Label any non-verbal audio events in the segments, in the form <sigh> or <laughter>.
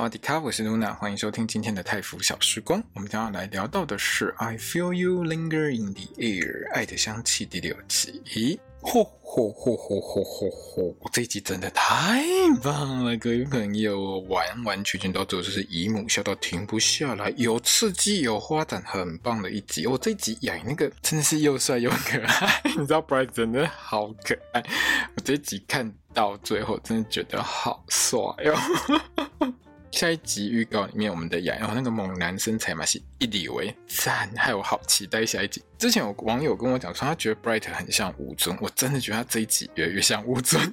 萨瓦迪卡，我是露娜，欢迎收听今天的泰服小时光。我们将要来聊到的是《I Feel You Linger in the Air》爱的香气第六集。咦，嚯嚯嚯嚯嚯嚯嚯！这集真的太棒了，各位朋友，完完全全到最后就是姨母笑到停不下来，有刺激有发展，很棒的一集。我、哦、这集演那个真的是又帅又可爱，你知道 Bright 真的好可爱。我这集看到最后，真的觉得好帅哟。下一集预告里面，我们的雅，然后那个猛男身材嘛，是一里为赞，害我好期待下一集。之前有网友跟我讲说，他觉得 Bright 很像吴尊，我真的觉得他这一集越来越像吴尊。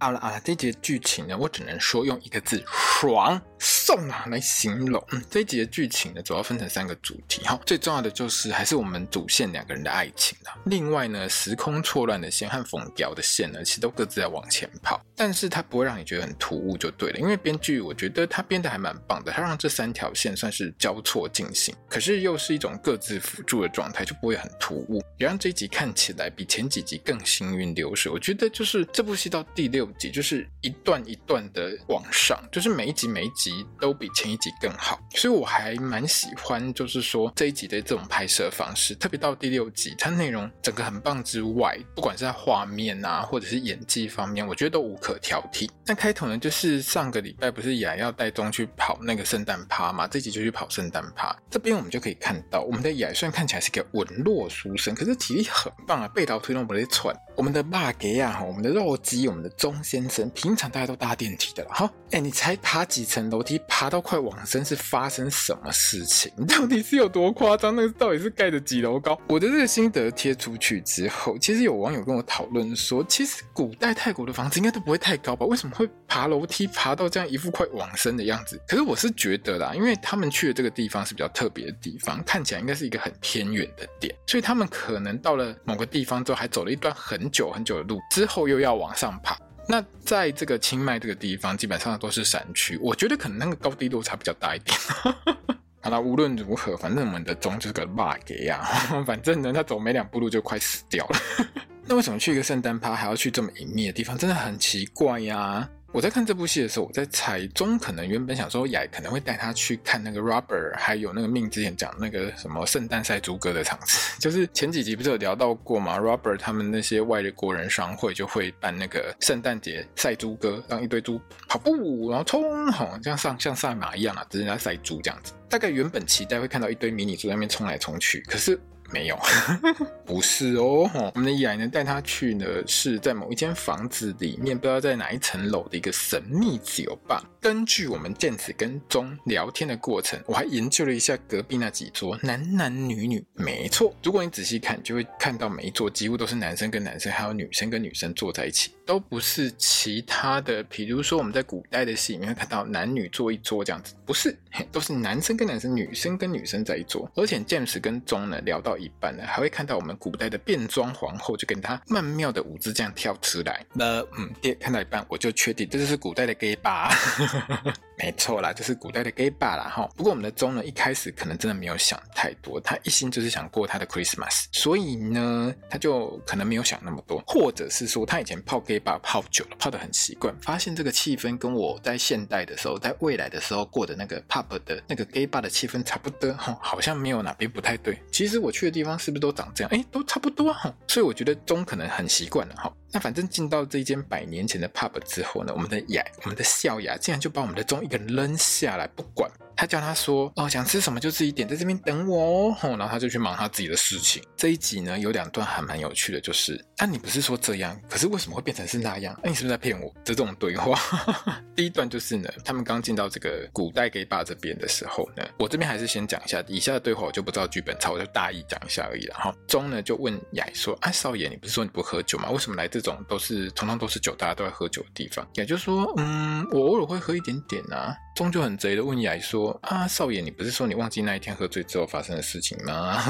好了好了，这集的剧情呢，我只能说用一个字爽。送啊来形容，这一集的剧情呢，主要分成三个主题哈。最重要的就是还是我们主线两个人的爱情啊。另外呢，时空错乱的线和冯雕的线呢，其实都各自在往前跑，但是它不会让你觉得很突兀就对了。因为编剧我觉得他编的还蛮棒的，他让这三条线算是交错进行，可是又是一种各自辅助的状态，就不会很突兀，也让这一集看起来比前几集更行云流水。我觉得就是这部戏到第六集就是一段一段的往上，就是每一集每一集。都比前一集更好，所以我还蛮喜欢，就是说这一集的这种拍摄方式，特别到第六集，它内容整个很棒之外，不管是在画面啊，或者是演技方面，我觉得都无可挑剔。那开头呢，就是上个礼拜不是雅要带中去跑那个圣诞趴嘛，这集就去跑圣诞趴。这边我们就可以看到，我们的雅虽然看起来是个文弱书生，可是体力很棒啊，背刀推动不得喘。我们的霸给啊，我们的肉鸡，我们的钟先生，平常大家都搭电梯的了，哈，哎，你才爬几层楼梯？爬到快往生是发生什么事情？<laughs> 到底是有多夸张？那个到底是盖的几楼高？我的这个心得贴出去之后，其实有网友跟我讨论说，其实古代泰国的房子应该都不会太高吧？为什么会爬楼梯爬到这样一副快往生的样子？可是我是觉得啦，因为他们去的这个地方是比较特别的地方，看起来应该是一个很偏远的点，所以他们可能到了某个地方之后，还走了一段很很久很久的路，之后又要往上爬。那在这个清迈这个地方，基本上都是山区，我觉得可能那个高低落差比较大一点。<laughs> 好了，无论如何，反正我们的钟就是个 bug 呀，反正呢，他走没两步路就快死掉了。<laughs> 那为什么去一个圣诞趴还要去这么隐秘的地方？真的很奇怪呀。我在看这部戏的时候，我在猜中可能原本想说雅可能会带他去看那个 Robert 还有那个命之前讲那个什么圣诞赛猪哥的场次，<laughs> 就是前几集不是有聊到过吗？Robert 他们那些外国人商会就会办那个圣诞节赛猪哥，让一堆猪跑步，然后冲，吼，像上像像赛马一样啊，只是在赛猪这样子。大概原本期待会看到一堆迷你猪在那边冲来冲去，可是。没有，<laughs> 不是哦。我们的雅呢带他去呢，是在某一间房子里面，不知道在哪一层楼的一个神秘酒吧。根据我们剑子跟钟聊天的过程，我还研究了一下隔壁那几桌男男女女。没错，如果你仔细看，就会看到每一桌几乎都是男生跟男生，还有女生跟女生坐在一起，都不是其他的。比如说我们在古代的戏里面会看到男女坐一桌这样子，不是，都是男生跟男生，女生跟女生在一桌。而且剑子跟钟呢聊到一半呢，还会看到我们古代的变装皇后，就跟他曼妙的舞姿这样跳出来。那嗯，看到一半我就确定这就是古代的 gay 吧。ハハハ。没错啦，就是古代的 gay bar 啦哈。不过我们的钟呢，一开始可能真的没有想太多，他一心就是想过他的 Christmas，所以呢，他就可能没有想那么多，或者是说他以前泡 gay bar 泡久了，泡得很习惯，发现这个气氛跟我在现代的时候，在未来的时候过的那个 pub 的那个 gay bar 的气氛差不多哈，好像没有哪边不太对。其实我去的地方是不是都长这样？哎，都差不多哈，所以我觉得钟可能很习惯了哈。那反正进到这间百年前的 pub 之后呢，我们的雅，我们的笑雅竟然就把我们的钟一个人扔下来不管。他叫他说：“哦，想吃什么就自己点，在这边等我哦。”然后他就去忙他自己的事情。这一集呢，有两段还蛮有趣的，就是：“啊，你不是说这样，可是为什么会变成是那样？那、你是不是在骗我？”这种对话。<laughs> 第一段就是呢，他们刚进到这个古代 gay bar 这边的时候呢，我这边还是先讲一下以下的对话，我就不知道剧本抄，我就大意讲一下而已了哈。钟呢就问雅说：“啊，少爷，你不是说你不喝酒吗？为什么来这种都是通通都是酒，大家都在喝酒的地方？”雅就说：“嗯，我偶尔会喝一点点啊。”钟就很贼的问雅说：“说啊，少爷，你不是说你忘记那一天喝醉之后发生的事情吗？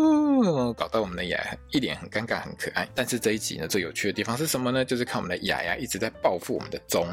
<laughs> 搞到我们的雅一脸很尴尬，很可爱。但是这一集呢，最有趣的地方是什么呢？就是看我们的雅雅一直在报复我们的宗。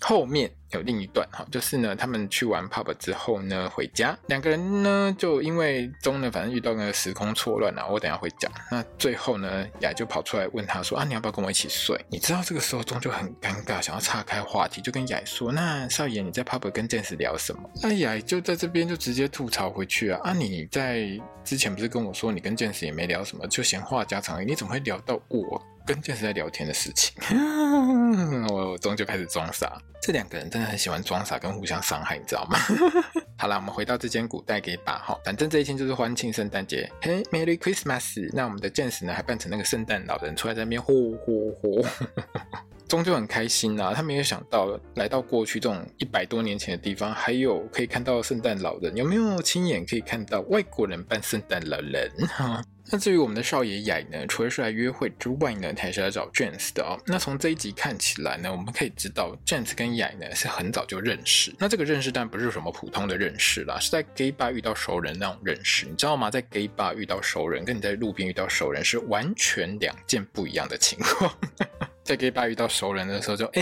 后面有另一段哈，就是呢，他们去完 pub 之后呢，回家，两个人呢就因为宗呢，反正遇到那个时空错乱啊，我等下会讲。那最后呢，雅就跑出来问他说啊，你要不要跟我一起睡？你知道这个时候宗就很尴尬，想要岔开话题，就跟雅说，那少爷你在 pub 跟 James 聊什么？哎呀就在这边就直接吐槽回去啊，啊你在之前不是跟我说你跟 James 也没聊什么，就闲话家常，你怎么会聊到我？跟健士在聊天的事情，<laughs> 我我终究开始装傻。这两个人真的很喜欢装傻跟互相伤害，你知道吗？<laughs> 好啦，我们回到这间古代 gay bar 哈，反正这一天就是欢庆圣诞节，嘿，Merry Christmas！那我们的健士呢，还扮成那个圣诞老人出来在那边呼呼呼，终究很开心呐、啊。他没有想到来到过去这种一百多年前的地方，还有可以看到圣诞老人，有没有亲眼可以看到外国人扮圣诞老人？哈。<laughs> 那至于我们的少爷雅呢，除了是来约会之外呢，他还是来找 James 的哦。那从这一集看起来呢，我们可以知道 James 跟雅呢是很早就认识。那这个认识当然不是什么普通的认识啦，是在 gay bar 遇到熟人那种认识。你知道吗？在 gay bar 遇到熟人，跟你在路边遇到熟人是完全两件不一样的情况。在 gay bar 遇到熟人的时候就，哎，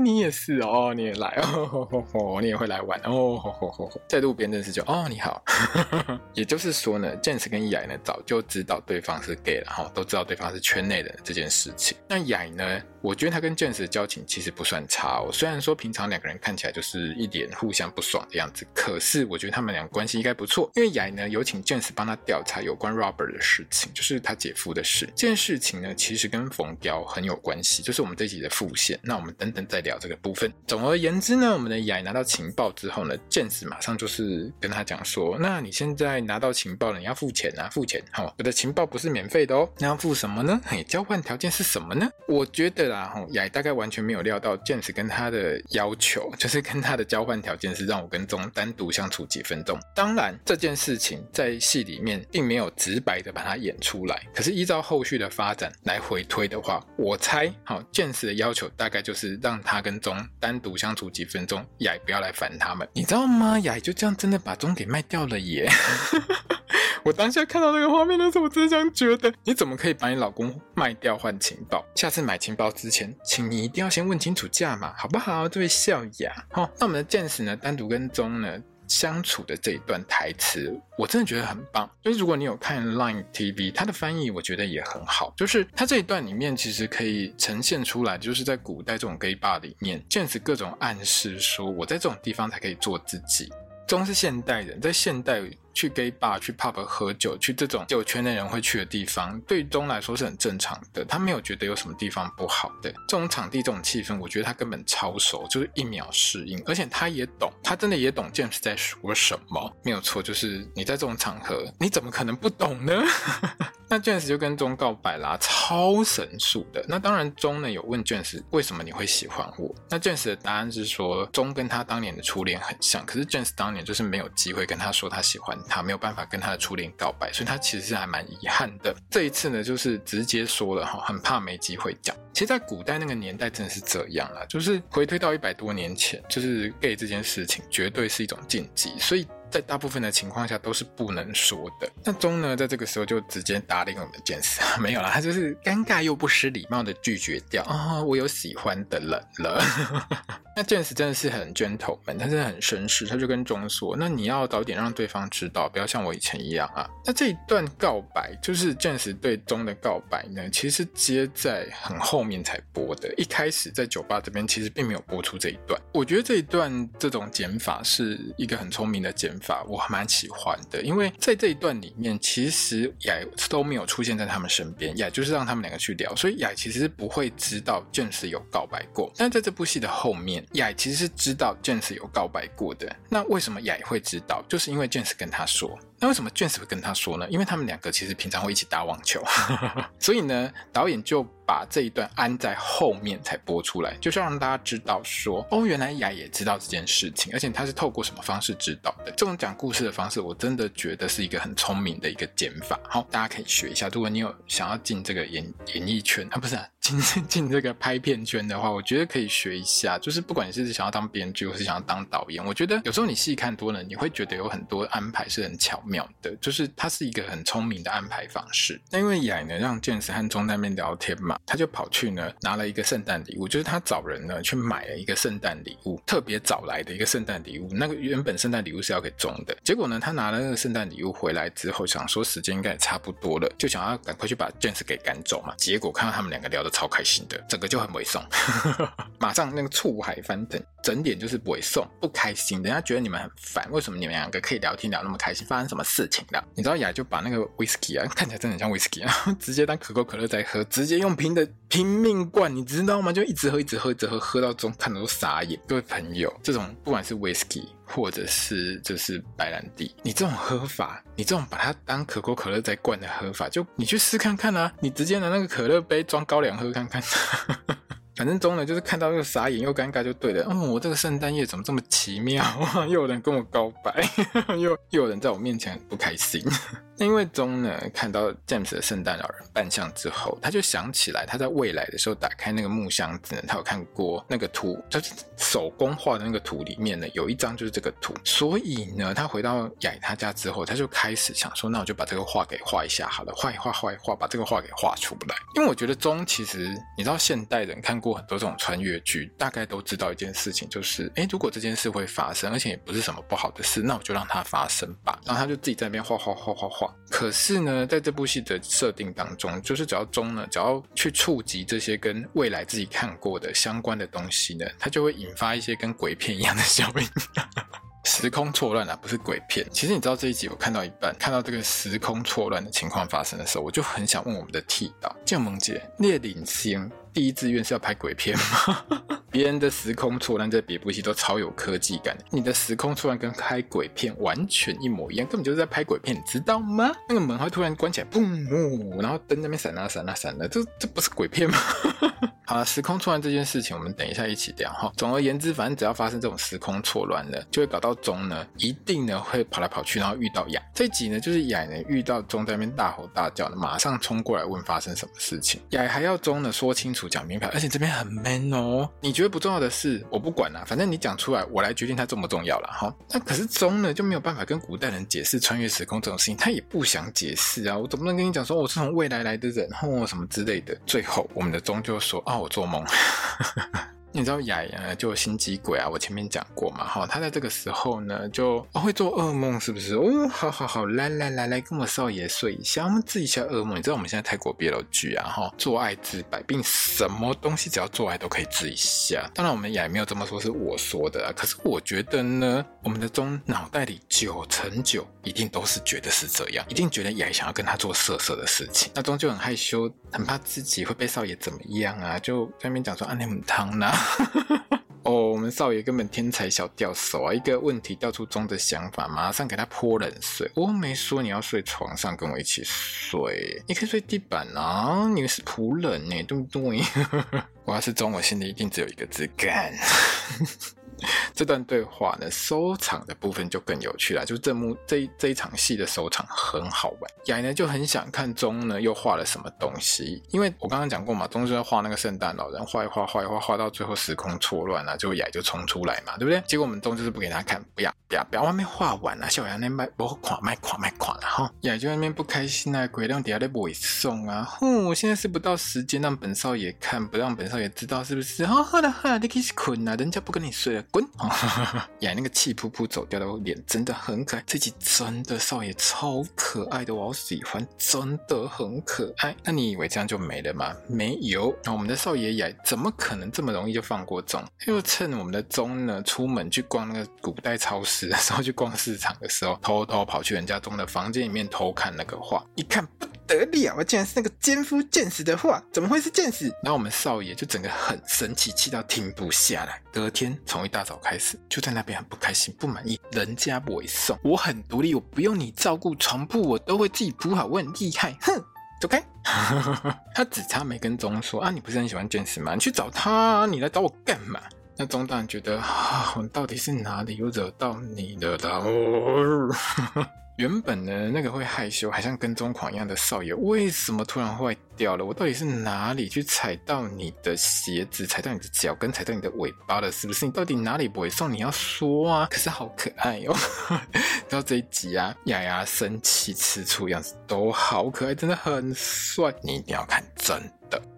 你也是哦，你也来哦吼吼吼，你也会来玩哦吼吼吼。在路边认识就哦，你好。<laughs> 也就是说呢，James 跟雅呢早就知道对方是 gay 了哈，都知道对方是圈内的这件事情。那雅呢，我觉得他跟 James 的交情其实不算差哦。虽然说平常两个人看起来就是一脸互相不爽的样子，可是我觉得他们俩关系应该不错。因为雅呢有请 James 帮他调查有关 Robert 的事情，就是他姐夫的事。这件事情呢，其实跟冯彪很有关系。就是我们这集的副线，那我们等等再聊这个部分。总而言之呢，我们的雅拿到情报之后呢，James 马上就是跟他讲说：“那你现在拿到情报了，你要付钱啊，付钱！哈，我的情报不是免费的哦，那要付什么呢？嘿，交换条件是什么呢？我觉得啦，哈，雅大概完全没有料到 James 跟他的要求，就是跟他的交换条件是让我跟宗单独相处几分钟。当然，这件事情在戏里面并没有直白的把它演出来，可是依照后续的发展来回推的话，我猜。好剑士的要求大概就是让他跟钟单独相处几分钟，雅不要来烦他们，你知道吗？雅就这样真的把钟给卖掉了耶！<laughs> 我当下看到那个画面的时候，我真的这样觉得，你怎么可以把你老公卖掉换情报？下次买情报之前，请你一定要先问清楚价码，好不好？这位笑雅。好，那我们的 James 呢，单独跟钟呢？相处的这一段台词，我真的觉得很棒。就是如果你有看 Line TV，它的翻译我觉得也很好。就是它这一段里面其实可以呈现出来，就是在古代这种 gay bar 里面，James 各种暗示说，我在这种地方才可以做自己。中是现代人，在现代。去 gay bar、去 pub 喝酒、去这种酒圈的人会去的地方，对宗来说是很正常的。他没有觉得有什么地方不好的。这种场地、这种气氛，我觉得他根本超熟，就是一秒适应。而且他也懂，他真的也懂 James 在说什么。没有错，就是你在这种场合，你怎么可能不懂呢？<laughs> 那 James 就跟钟告白啦，超神速的。那当然，钟呢有问 James 为什么你会喜欢我？那 James 的答案是说，钟跟他当年的初恋很像，可是 James 当年就是没有机会跟他说他喜欢。他没有办法跟他的初恋告白，所以他其实是还蛮遗憾的。这一次呢，就是直接说了哈，很怕没机会讲。其实，在古代那个年代，真的是这样啦，就是回推到一百多年前，就是 gay 这件事情绝对是一种禁忌，所以。在大部分的情况下都是不能说的。那钟呢，在这个时候就直接答应我们 James，<laughs> 没有啦，他就是尴尬又不失礼貌的拒绝掉啊、哦，我有喜欢的人了。<laughs> 那 James 真的是很 gentleman，他真的很绅士，他就跟钟说：“那你要早点让对方知道，不要像我以前一样啊。”那这一段告白，就是 James 对钟的告白呢，其实接在很后面才播的。一开始在酒吧这边其实并没有播出这一段。我觉得这一段这种剪法是一个很聪明的剪法。法我还蛮喜欢的，因为在这一段里面，其实雅都没有出现在他们身边，雅就是让他们两个去聊，所以雅其实不会知道 James 有告白过。但在这部戏的后面，雅其实是知道 James 有告白过的。那为什么雅会知道？就是因为 James 跟他说。那为什么 James 会跟他说呢？因为他们两个其实平常会一起打网球，<laughs> 所以呢，导演就把这一段安在后面才播出来，就是要让大家知道说，哦，原来雅也知道这件事情，而且他是透过什么方式知道的。这种讲故事的方式，我真的觉得是一个很聪明的一个剪法。好，大家可以学一下。如果你有想要进这个演演艺圈，啊，不是、进 <laughs> 进这个拍片圈的话，我觉得可以学一下。就是不管你是想要当编剧，或是想要当导演，我觉得有时候你细看多了，你会觉得有很多安排是很巧妙的。就是它是一个很聪明的安排方式。那因为雅呢让剑士和钟在那边聊天嘛，他就跑去呢拿了一个圣诞礼物，就是他找人呢去买了一个圣诞礼物，特别找来的一个圣诞礼物。那个原本圣诞礼物是要给钟的，结果呢他拿了那个圣诞礼物回来之后，想说时间应该也差不多了，就想要赶快去把剑士给赶走嘛。结果看到他们两个聊的超开心的，整个就很猥琐，<laughs> 马上那个醋海翻腾，整点就是猥琐不开心，人家觉得你们很烦，为什么你们两个可以聊天聊那么开心？发生什么事情了？你知道雅就把那个 whisky 啊，看起来真的很像 whisky 啊，<laughs> 直接当可口可乐在喝，直接用瓶的拼命灌，你知道吗？就一直喝，一直喝，一直喝，喝到中看的都傻眼。各位朋友，这种不管是 whisky 或者是就是白兰地，你这种喝法，你这种把它当可口可乐在灌的喝法，就你去试看看啊，你直接拿那个可乐杯装高粱喝看看。反正中呢，就是看到又傻眼又尴尬，就对了。嗯，我这个圣诞夜怎么这么奇妙？哇，<laughs> 又有人跟我告白，<laughs> 又又有人在我面前不开心。<laughs> 因为钟呢看到 James 的圣诞老人扮相之后，他就想起来他在未来的时候打开那个木箱子，他有看过那个图，就是手工画的那个图里面呢有一张就是这个图，所以呢他回到雅他家之后，他就开始想说，那我就把这个画给画一下好了，画一画画一画，把这个画给画出来。因为我觉得钟其实你知道现代人看过很多这种穿越剧，大概都知道一件事情，就是诶如果这件事会发生，而且也不是什么不好的事，那我就让它发生吧。然后他就自己在那边画画画画画。可是呢，在这部戏的设定当中，就是只要中呢，只要去触及这些跟未来自己看过的相关的东西呢，它就会引发一些跟鬼片一样的效应，时空错乱啊，不是鬼片。其实你知道这一集我看到一半，看到这个时空错乱的情况发生的时候，我就很想问我们的剃导建萌姐，聂领星第一志愿是要拍鬼片吗？<laughs> 别人的时空错乱在别部戏都超有科技感，你的时空错乱跟拍鬼片完全一模一样，根本就是在拍鬼片，你知道吗？那个门会突然关起来，砰，然后灯那边闪啊闪啊闪的，这这不是鬼片吗？<laughs> 好了，时空错乱这件事情，我们等一下一起聊哈。总而言之，反正只要发生这种时空错乱了，就会搞到钟呢，一定呢会跑来跑去，然后遇到雅。这一集呢，就是雅呢遇到钟在那边大吼大叫的，马上冲过来问发生什么事情。雅还要钟呢说清楚讲明白，而且这边很 man 哦，你觉得不重要的事，我不管啦，反正你讲出来，我来决定它重不重要了哈。那可是钟呢就没有办法跟古代人解释穿越时空这种事情，他也不想解释啊。我总不能跟你讲说我是从未来来的人或什么之类的。最后我们的钟就说啊，我做梦。你知道雅雅就心机鬼啊，我前面讲过嘛，哈，他在这个时候呢就、哦、会做噩梦，是不是？哦，好好好，来来来来，跟我少爷睡一下，我们治一下噩梦。你知道我们现在泰国 BL 剧啊，哈，做爱治百病，什么东西只要做爱都可以治一下。当然我们雅没有这么说，是我说的啊。可是我觉得呢，我们的中脑袋里九成九一定都是觉得是这样，一定觉得雅想要跟他做色色的事情。那钟就很害羞，很怕自己会被少爷怎么样啊，就在那边讲说啊，你很烫呢。<laughs> 哦，我们少爷根本天才小吊手啊！一个问题钓出钟的想法，马上给他泼冷水。我没说你要睡床上跟我一起睡，你可以睡地板啊！你是仆人呢，对不对？<laughs> 我要是钟，我心里一定只有一个字干。<laughs> 这段对话呢，收场的部分就更有趣了。就这幕这一这一场戏的收场很好玩。雅呢就很想看钟呢又画了什么东西，因为我刚刚讲过嘛，钟就要画那个圣诞老人，画一画画一画画到最后时空错乱了，就雅就冲出来嘛，对不对？结果我们钟就是不给他看，不要不要不要，外面画完了，小雅那边不垮卖垮卖垮了哈。雅就在那边不开心啊，鬼亮底下在尾送啊，哼，我现在是不到时间让本少爷看，不让本少爷知道是不是？好好的哈，你可以困啊，人家不跟你睡了。滚！<laughs> 雅那个气噗噗走掉的脸真的很可爱，这集真的少爷超可爱的，我好喜欢，真的很可爱。那你以为这样就没了吗？没有，那我们的少爷雅怎么可能这么容易就放过钟？又趁我们的钟呢出门去逛那个古代超市的时候，去逛市场的时候，偷偷跑去人家钟的房间里面偷看那个画，一看不得了，竟然是那个奸夫贱死的话，怎么会是贱死？然后我们少爷就整个很生气，气到停不下来。隔天从一大早开始，就在那边很不开心、不满意，人家不会送，我很独立，我不用你照顾，床铺我都会自己铺好，我很厉害。哼，走开！他只差没跟钟说啊，你不是很喜欢 James 吗？你去找他，你来找我干嘛？那钟当然觉得啊，我到底是哪里又惹到你了？原本呢那个会害羞还像跟踪狂一样的少爷，为什么突然坏掉了？我到底是哪里去踩到你的鞋子，踩到你的脚跟，踩到你的尾巴了？是不是？你到底哪里不会送？你要说啊！可是好可爱哟、哦！<laughs> 到这一集啊，雅雅生气吃醋样子都好可爱，真的很帅，你一定要看真。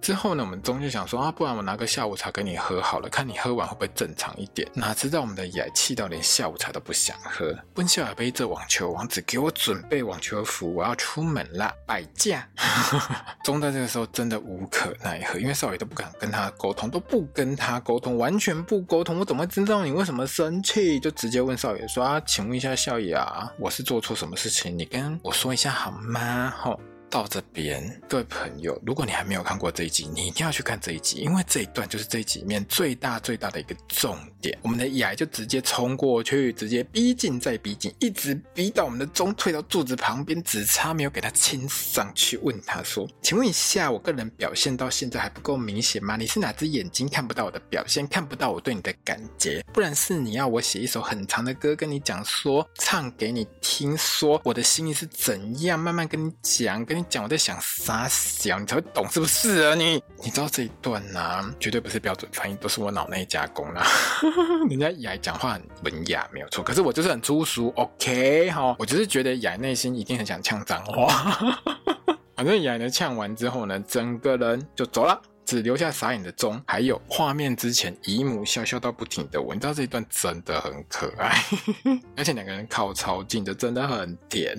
之后呢，我们中就想说啊，不然我拿个下午茶给你喝好了，看你喝完会不会正常一点。哪知道我们的雅气到连下午茶都不想喝。温笑雅背着网球王子给我准备网球服，我要出门啦，摆架。<laughs> 中在这个时候真的无可奈何，因为少爷都不敢跟他沟通，都不跟他沟通，完全不沟通。我怎么会知道你为什么生气？就直接问少爷说啊，请问一下少爷啊，我是做错什么事情？你跟我说一下好吗？吼。到这边，各位朋友，如果你还没有看过这一集，你一定要去看这一集，因为这一段就是这一集里面最大最大的一个重点。我们的雅就直接冲过去，直接逼近再逼近，一直逼到我们的钟退到柱子旁边，只差没有给他亲上去。问他说：“请问一下，我个人表现到现在还不够明显吗？你是哪只眼睛看不到我的表现，看不到我对你的感觉？不然是你要我写一首很长的歌跟你讲说，唱给你听，说我的心意是怎样，慢慢跟你讲，跟你。”讲我在想啥想你才会懂是不是啊你？你知道这一段呐、啊，绝对不是标准翻译，都是我脑内加工啦。<laughs> 人家雅讲话很文雅，没有错，可是我就是很粗俗，OK 哈，我就是觉得雅内心一定很想呛脏话。<laughs> 反正雅呢呛完之后呢，整个人就走了，只留下傻眼的钟，还有画面之前姨母笑笑到不停的我。你知道这一段真的很可爱，<laughs> 而且两个人靠超近的，真的很甜。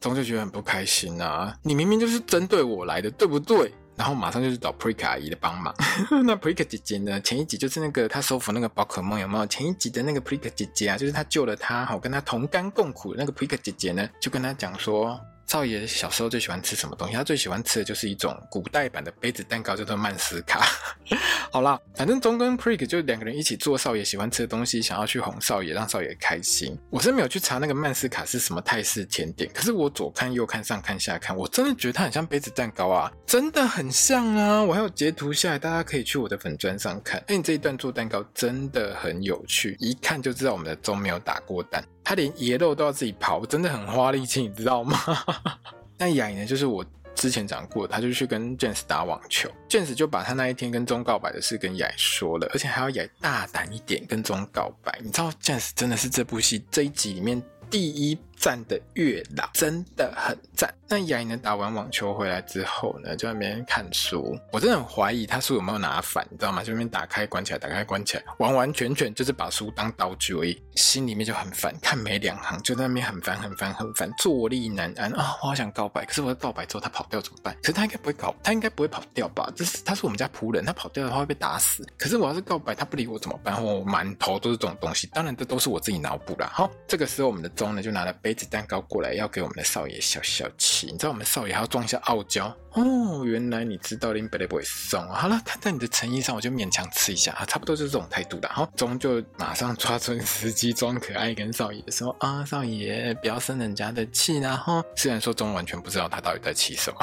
钟就觉得很不开心啊！你明明就是针对我来的，对不对？然后马上就去找 Prik 阿姨的帮忙。<laughs> 那 Prik 姐姐呢？前一集就是那个她收服那个宝可梦有没有？前一集的那个 Prik 姐姐啊，就是她救了她，好跟她同甘共苦的那个 Prik 姐姐呢，就跟她讲说。少爷小时候最喜欢吃什么东西？他最喜欢吃的就是一种古代版的杯子蛋糕，叫做曼斯卡。<laughs> 好啦，反正中跟 Prik 就两个人一起做少爷喜欢吃的东西，想要去哄少爷，让少爷开心。我是没有去查那个曼斯卡是什么泰式甜点，可是我左看右看上看下看，我真的觉得它很像杯子蛋糕啊，真的很像啊！我还有截图下来，大家可以去我的粉专上看。哎，你这一段做蛋糕真的很有趣，一看就知道我们的钟没有打过蛋。他连野肉都要自己刨，真的很花力气，你知道吗？<laughs> 那雅呢，就是我之前讲过，他就去跟 James 打网球，James 就把他那一天跟钟告白的事跟雅说了，而且还要雅大胆一点跟钟告白。你知道 James 真的是这部戏这一集里面第一赞的月老，真的很赞。那雅莹呢？打完网球回来之后呢，就在那边看书。我真的很怀疑他书有没有拿反，你知道吗？就那边打开关起来，打开关起来，完完全全就是把书当道具而已。心里面就很烦，看没两行，就在那边很烦，很烦，很烦，坐立难安啊！我好想告白，可是我告白之后他跑掉怎么办？可是他应该不会搞，他应该不会跑掉吧？这是他是我们家仆人，他跑掉的话会被打死。可是我要是告白，他不理我怎么办？我满头都是这种东西。当然这都是我自己脑补啦。好，这个时候我们的钟呢就拿了杯杯子蛋糕过来，要给我们的少爷消消气。你知道我们少爷还要装一下傲娇哦，原来你知道林北不会送啊。好了，看在你的诚意上，我就勉强吃一下啊，差不多就是这种态度的。好，钟就马上抓准时机装可爱，跟少爷说啊，少爷不要生人家的气，然后虽然说钟完全不知道他到底在气什么，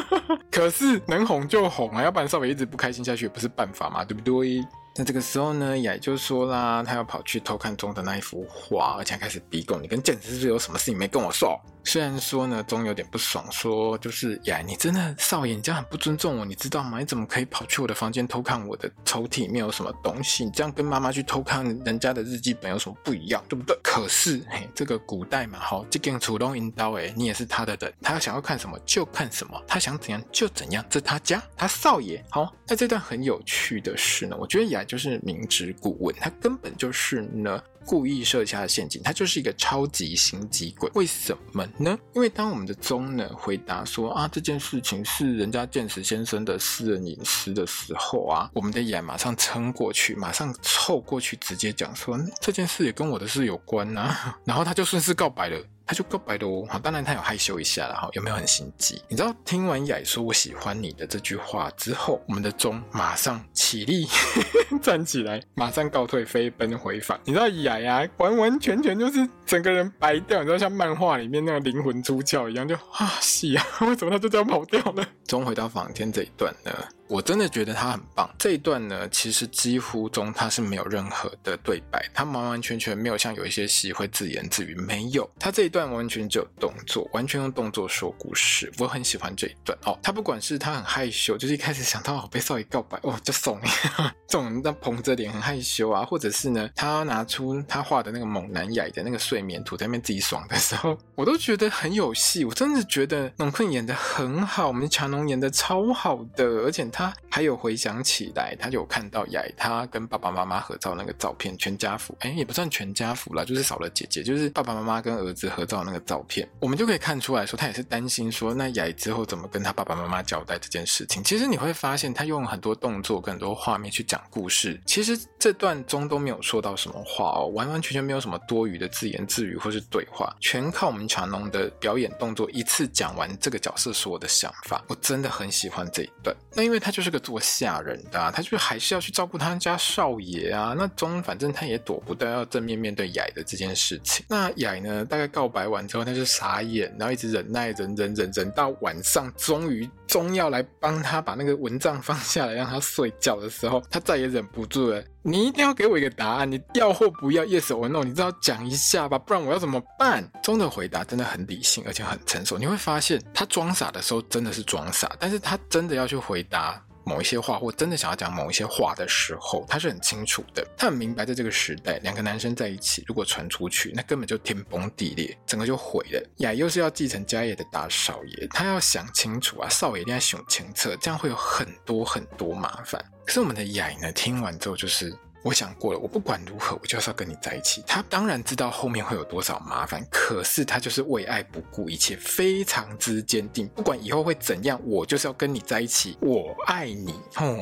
<laughs> 可是能哄就哄啊，要不然少爷一直不开心下去也不是办法嘛，对不对？那这个时候呢，雅就说啦，他要跑去偷看钟的那一幅画，而且还开始逼供，你跟剑子是有什么事情没跟我说？虽然说呢，钟有点不爽，说就是雅，你真的少爷，你这样很不尊重我，你知道吗？你怎么可以跑去我的房间偷看我的抽屉里面有什么东西？你这样跟妈妈去偷看人家的日记本有什么不一样，对不对？可是嘿，这个古代嘛，好，这件主动引导哎，你也是他的人，他想要看什么就看什么，他想怎样就怎样，这他家，他少爷。好，那这段很有趣的是呢，我觉得雅就是明知故问，他根本就是呢。故意设下的陷阱，他就是一个超级心机鬼。为什么呢？因为当我们的钟呢回答说啊，这件事情是人家剑石先生的私人隐私的时候啊，我们的眼马上撑过去，马上凑过去，直接讲说这件事也跟我的事有关啊，<laughs> 然后他就顺势告白了。他就告白的哦，好，当然他有害羞一下了哈，有没有很心机？你知道听完雅说我喜欢你的这句话之后，我们的钟马上起立 <laughs> 站起来，马上告退，飞奔回返。你知道雅雅，完完全全就是整个人白掉，你知道像漫画里面那个灵魂出窍一样，就啊，是啊，<laughs> 为什么他就这样跑掉了？终回到房间这一段呢？我真的觉得他很棒。这一段呢，其实几乎中他是没有任何的对白，他完完全全没有像有一些戏会自言自语，没有。他这一段完全只有动作，完全用动作说故事。我很喜欢这一段哦。他不管是他很害羞，就是一开始想到我被少爷告白，哦，就怂，<laughs> 这种那捧着脸很害羞啊，或者是呢，他拿出他画的那个猛男雅的那个睡眠图在那边自己爽的时候，<laughs> 我都觉得很有戏。我真的觉得农坤演的很好，我们强农演的超好的，而且他他还有回想起来，他有看到雅他跟爸爸妈妈合照那个照片，全家福，哎，也不算全家福啦，就是少了姐姐，就是爸爸妈妈跟儿子合照那个照片，我们就可以看出来说，他也是担心说，那雅之后怎么跟他爸爸妈妈交代这件事情。其实你会发现，他用很多动作跟很多画面去讲故事，其实这段中都没有说到什么话哦，完完全全没有什么多余的自言自语或是对话，全靠我们强农的表演动作一次讲完这个角色所有的想法。我真的很喜欢这一段，那因为他他就是个做下人的啊，他就还是要去照顾他家少爷啊。那钟反正他也躲不掉要正面面对雅的这件事情。那雅呢，大概告白完之后，他就傻眼，然后一直忍耐，忍忍忍忍到晚上，终于钟要来帮他把那个蚊帐放下来，让他睡觉的时候，他再也忍不住了。你一定要给我一个答案，你要或不要，yes or no，你知道讲一下吧，不然我要怎么办？中的回答真的很理性，而且很成熟。你会发现他装傻的时候真的是装傻，但是他真的要去回答某一些话，或真的想要讲某一些话的时候，他是很清楚的。他很明白，在这个时代，两个男生在一起，如果传出去，那根本就天崩地裂，整个就毁了。雅又是要继承家业的大少爷，他要想清楚啊，少爷一定要想清楚，这样会有很多很多麻烦。可是我们的雅呢，听完之后就是。我想过了，我不管如何，我就是要跟你在一起。他当然知道后面会有多少麻烦，可是他就是为爱不顾一切，非常之坚定。不管以后会怎样，我就是要跟你在一起。我爱你哦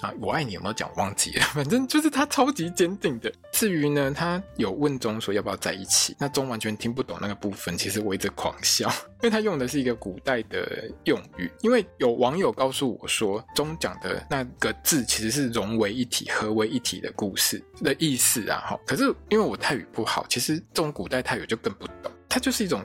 啊！我爱你有没有讲？忘记了，<laughs> 反正就是他超级坚定的。至于呢，他有问中说要不要在一起，那中完全听不懂那个部分，其实我一直狂笑，因为他用的是一个古代的用语。因为有网友告诉我说，中讲的那个字其实是融为一体、合为一体的。故事的意思啊，哈，可是因为我泰语不好，其实这种古代泰语就更不懂，它就是一种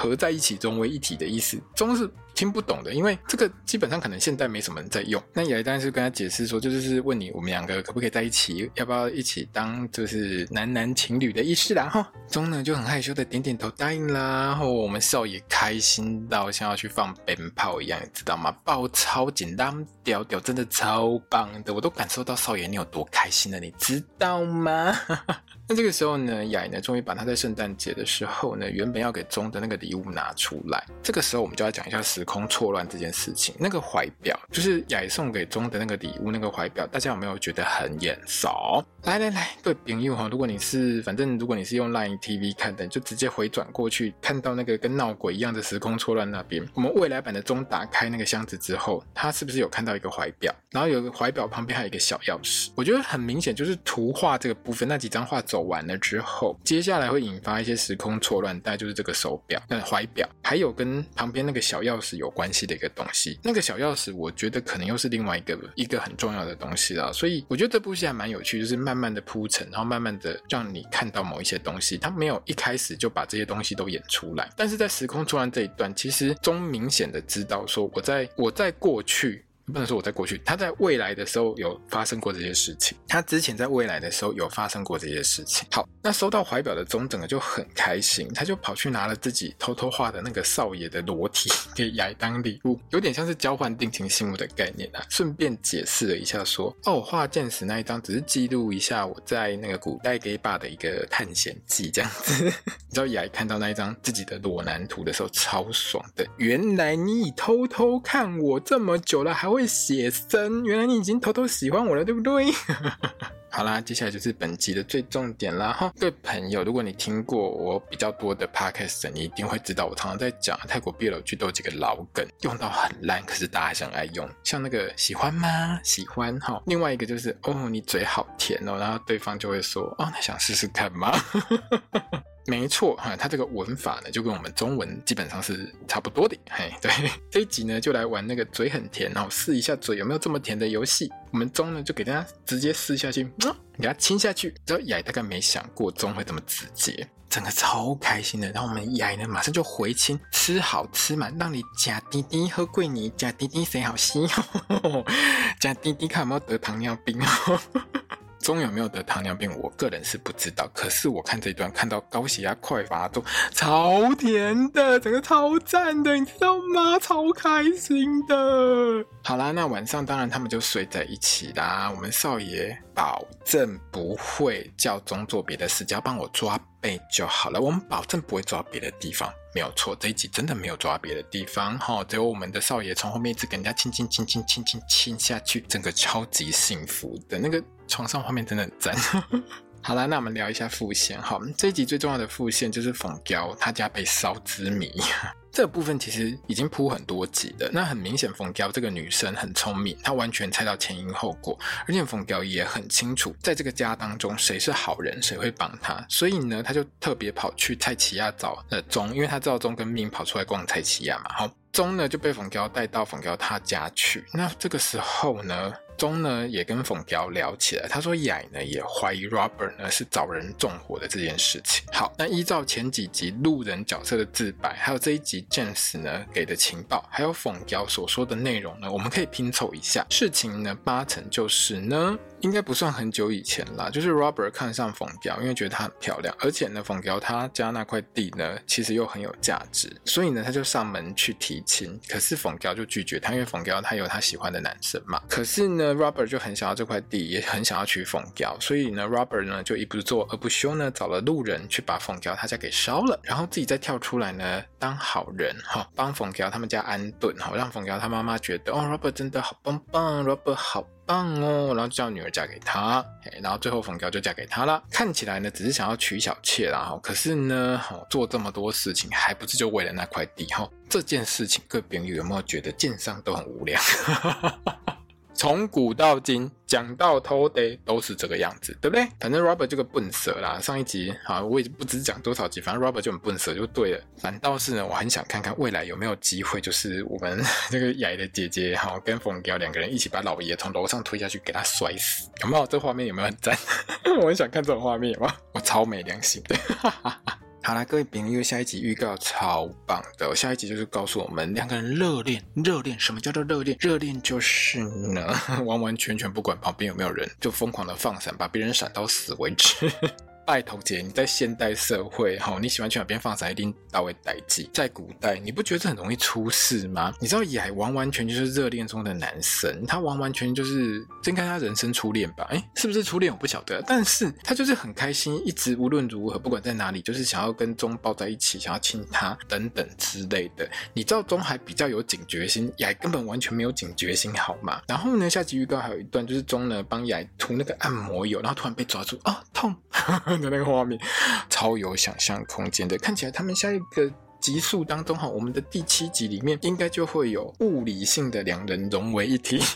合在一起、融为一体的意思，中是。听不懂的，因为这个基本上可能现在没什么人在用。那也当然是跟他解释说，就是问你我们两个可不可以在一起，要不要一起当就是男男情侣的意思啦哈。中呢就很害羞的点点头答应啦，然后我们少爷开心到像要去放鞭炮一样，你知道吗？爆超紧，当调调真的超棒的，我都感受到少爷你有多开心了，你知道吗？<laughs> 那这个时候呢，雅呢终于把他在圣诞节的时候呢，原本要给钟的那个礼物拿出来。这个时候我们就要讲一下时空错乱这件事情。那个怀表就是雅送给钟的那个礼物，那个怀表，大家有没有觉得很眼熟？来来来，各位朋友哈，如果你是反正如果你是用 Line TV 看的，就直接回转过去，看到那个跟闹鬼一样的时空错乱那边。我们未来版的钟打开那个箱子之后，他是不是有看到一个怀表？然后有个怀表旁边还有一个小钥匙。我觉得很明显就是图画这个部分，那几张画走。完了之后，接下来会引发一些时空错乱，大概就是这个手表、那怀表，还有跟旁边那个小钥匙有关系的一个东西。那个小钥匙，我觉得可能又是另外一个一个很重要的东西了。所以我觉得这部戏还蛮有趣，就是慢慢的铺陈，然后慢慢的让你看到某一些东西。他没有一开始就把这些东西都演出来，但是在时空错乱这一段，其实中明显的知道说，我在我在过去。不能说我在过去，他在未来的时候有发生过这些事情。他之前在未来的时候有发生过这些事情。好，那收到怀表的中整个就很开心，他就跑去拿了自己偷偷画的那个少爷的裸体给雅当礼物，有点像是交换定情信物的概念啊。顺便解释了一下说，哦，我画剑矢那一张只是记录一下我在那个古代 gay bar 的一个探险记这样子。<laughs> 你知道雅看到那一张自己的裸男图的时候超爽的，原来你已偷偷看我这么久了，还会。写生，原来你已经偷偷喜欢我了，对不对？<laughs> 好啦，接下来就是本集的最重点啦哈。各位朋友，如果你听过我比较多的 podcast，你一定会知道我常常在讲泰国 BL 剧都有几个老梗，用到很烂，可是大家想爱用。像那个喜欢吗？喜欢哈。另外一个就是哦，你嘴好甜哦，然后对方就会说哦，那想试试看吗？<laughs> 没错哈，它这个文法呢，就跟我们中文基本上是差不多的。嘿，对，<laughs> 这一集呢，就来玩那个嘴很甜，然后试一下嘴有没有这么甜的游戏。我们中呢，就给大家直接试下去，嗯，给他亲下去。然后雅大概没想过中会这么直接。整个超开心的。然后我们雅呢，马上就回亲，吃好吃满，让你假滴滴喝贵你，假滴滴谁好吸，假滴滴看有没有得糖尿病。中有没有得糖尿病？我个人是不知道。可是我看这一段，看到高血压快发作，超甜的，整个超赞的，你知道吗？超开心的。好啦，那晚上当然他们就睡在一起啦。我们少爷保证不会叫钟做别的事，只要帮我抓背就好了。我们保证不会抓别的地方，没有错。这一集真的没有抓别的地方哈，只有我们的少爷从后面一直跟人家亲亲亲亲亲亲亲下去，整个超级幸福的那个。床上画面真的很赞。好啦，那我们聊一下副线。好，这一集最重要的副线就是冯娇他家被烧之谜。<laughs> 这部分其实已经铺很多集了。那很明显，冯娇这个女生很聪明，她完全猜到前因后果，而且冯娇也很清楚，在这个家当中谁是好人，谁会帮她。所以呢，她就特别跑去蔡奇亚找了钟，因为她知道钟跟命跑出来逛蔡奇亚嘛。好，钟呢就被冯娇带到冯娇她家去。那这个时候呢，中呢也跟冯彪聊起来，他说雅呢也怀疑 Robert 呢是找人纵火的这件事情。好，那依照前几集路人角色的自白，还有这一集 James 呢给的情报，还有冯娇所说的内容呢，我们可以拼凑一下，事情呢八成就是呢。应该不算很久以前啦，就是 Robert 看上冯彪，因为觉得他很漂亮，而且呢，冯彪他家那块地呢，其实又很有价值，所以呢，他就上门去提亲。可是冯彪就拒绝他，因为冯彪他有他喜欢的男生嘛。可是呢，Robert 就很想要这块地，也很想要娶凤娇，所以呢，Robert 呢就一不做二不休呢，找了路人去把凤娇他家给烧了，然后自己再跳出来呢当好人哈，帮凤娇他们家安顿哈，让凤娇他妈妈觉得哦，Robert 真的好棒棒，Robert 好。棒哦，然后就叫女儿嫁给他，然后最后冯娇就嫁给他了。看起来呢，只是想要娶小妾啦，可是呢，做这么多事情，还不是就为了那块地？哈，这件事情，各位朋友有没有觉得建商都很无聊？<laughs> 从古到今，讲到头的都是这个样子，对不对？反正 Robert 这个笨蛇啦，上一集啊，我也不知讲多少集，反正 Robert 就很笨蛇就对了。反倒是呢，我很想看看未来有没有机会，就是我们这个雅的姐姐哈，跟凤娇两个人一起把老爷从楼上推下去，给他摔死，有没有？这画面有没有很赞？<laughs> 我很想看这种画面，哇，我超没良心的。<laughs> 好啦，各位朋友，下一集预告超棒的。下一集就是告诉我们两个人热恋，热恋什么叫做热恋？热恋就是呢，<laughs> 完完全全不管旁边有没有人，就疯狂的放闪，把别人闪到死为止。拜托姐，你在现代社会哈，你喜欢去哪边放闪，一定到位代际。在古代，你不觉得这很容易出事吗？你知道雅完完全就是热恋中的男神，他完完全就是应该他人生初恋吧？哎，是不是初恋我不晓得，但是他就是很开心，一直无论如何，不管在哪里，就是想要跟钟抱在一起，想要亲他等等之类的。你知道钟还比较有警觉心，雅根本完全没有警觉心，好吗？然后呢，下集预告还有一段，就是钟呢帮雅涂那个按摩油，然后突然被抓住啊，痛！<laughs> 的那个画面。超有想象空间的，看起来他们像一个集数当中哈，我们的第七集里面应该就会有物理性的两人融为一体。<laughs>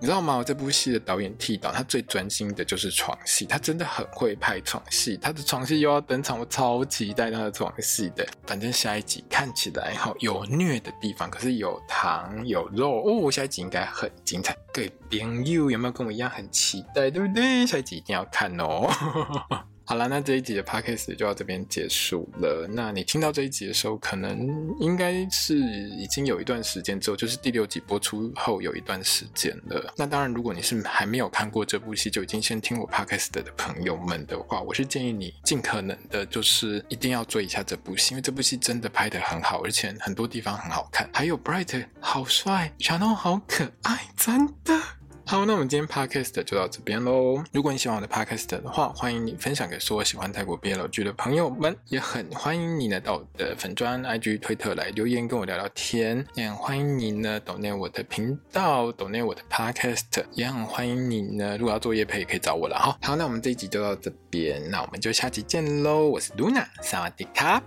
你知道吗？我这部戏的导演替导，他最专心的就是床戏，他真的很会拍床戏。他的床戏又要登场，我超期待他的床戏的。反正下一集看起来哈有虐的地方，可是有糖有肉哦，下一集应该很精彩。各位朋友有没有跟我一样很期待？对不对？下一集一定要看哦。<laughs> 好了，那这一集的 podcast 就到这边结束了。那你听到这一集的时候，可能应该是已经有一段时间之后，就是第六集播出后有一段时间了。那当然，如果你是还没有看过这部戏，就已经先听我 podcast 的朋友们的话，我是建议你尽可能的，就是一定要追一下这部戏，因为这部戏真的拍得很好，而且很多地方很好看。还有 Bright 好帅强东好可爱，真的。好，那我们今天 podcast 就到这边喽。如果你喜欢我的 podcast 的话，欢迎你分享给所有喜欢泰国 BL 剧的朋友们，也很欢迎你呢到我的粉专、IG、推特来留言跟我聊聊天。也很欢迎你呢订阅我的频道订阅我的 podcast，也很欢迎你呢，如果要做业配也可以找我了哈。好，那我们这一集就到这边，那我们就下集见喽。我是 Luna，萨瓦迪卡。